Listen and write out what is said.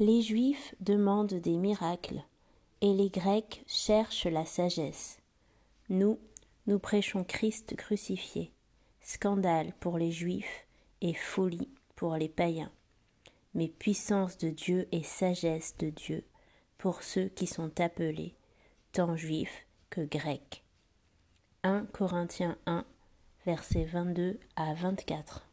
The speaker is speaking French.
Les Juifs demandent des miracles et les Grecs cherchent la sagesse. Nous, nous prêchons Christ crucifié, scandale pour les Juifs et folie pour les païens, mais puissance de Dieu et sagesse de Dieu pour ceux qui sont appelés, tant juifs que grecs. 1 Corinthiens 1, versets 22 à 24.